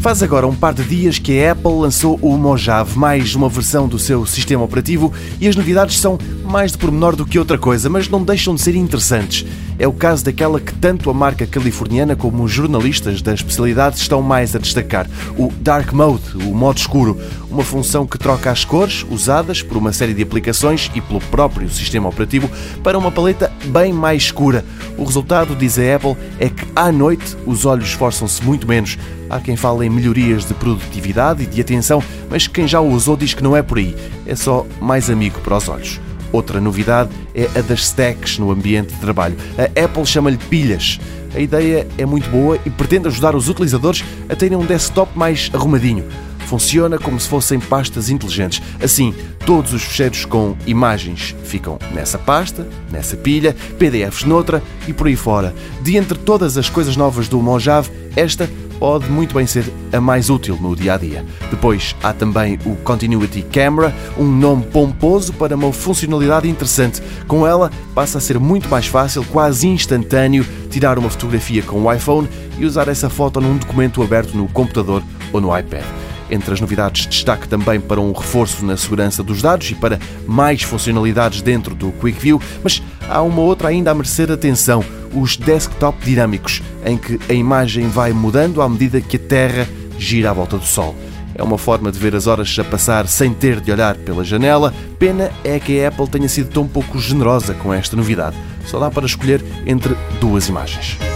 Faz agora um par de dias que a Apple lançou o Mojave, mais uma versão do seu sistema operativo, e as novidades são mais de pormenor do que outra coisa, mas não deixam de ser interessantes. É o caso daquela que tanto a marca californiana como os jornalistas da especialidade estão mais a destacar: o Dark Mode, o modo escuro, uma função que troca as cores usadas por uma série de aplicações e pelo próprio sistema operativo para uma paleta bem mais escura. O resultado, diz a Apple, é que à noite os olhos esforçam-se muito menos. Há quem fale em melhorias de produtividade e de atenção, mas quem já o usou diz que não é por aí. É só mais amigo para os olhos. Outra novidade é a das stacks no ambiente de trabalho. A Apple chama-lhe pilhas. A ideia é muito boa e pretende ajudar os utilizadores a terem um desktop mais arrumadinho. Funciona como se fossem pastas inteligentes. Assim, todos os fecheiros com imagens ficam nessa pasta, nessa pilha, PDFs noutra e por aí fora. De entre todas as coisas novas do Mojave, esta pode muito bem ser a mais útil no dia a dia. Depois há também o Continuity Camera, um nome pomposo para uma funcionalidade interessante. Com ela passa a ser muito mais fácil, quase instantâneo, tirar uma fotografia com o iPhone e usar essa foto num documento aberto no computador ou no iPad. Entre as novidades, destaque também para um reforço na segurança dos dados e para mais funcionalidades dentro do Quick View, mas há uma outra ainda a merecer atenção: os desktop dinâmicos, em que a imagem vai mudando à medida que a Terra gira à volta do Sol. É uma forma de ver as horas a passar sem ter de olhar pela janela. Pena é que a Apple tenha sido tão pouco generosa com esta novidade. Só dá para escolher entre duas imagens.